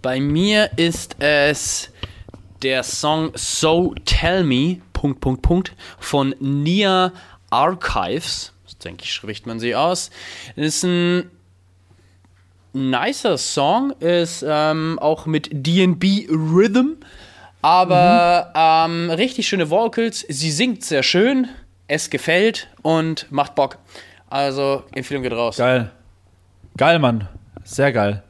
Bei mir ist es der Song So Tell Me, Punkt, Punkt, Punkt, von Nia Archives. Das denke ich, spricht man sie aus. Ist ein nicer Song, ist ähm, auch mit DB Rhythm, aber ähm, richtig schöne Vocals. Sie singt sehr schön, es gefällt und macht Bock. Also, Empfehlung geht raus. Geil. Geil, Mann. Sehr geil.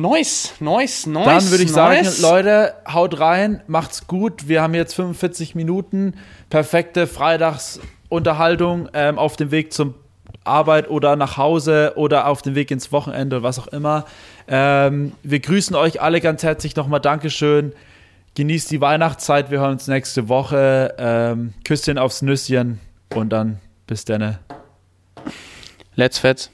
Nice, nice, nice. Dann würde ich nice. sagen, Leute, haut rein, macht's gut. Wir haben jetzt 45 Minuten. Perfekte Freitagsunterhaltung ähm, auf dem Weg zum Arbeit oder nach Hause oder auf dem Weg ins Wochenende, was auch immer. Ähm, wir grüßen euch alle ganz herzlich nochmal. Dankeschön. Genießt die Weihnachtszeit. Wir hören uns nächste Woche. Ähm, Küsschen aufs Nüsschen und dann bis denne. Let's Fets.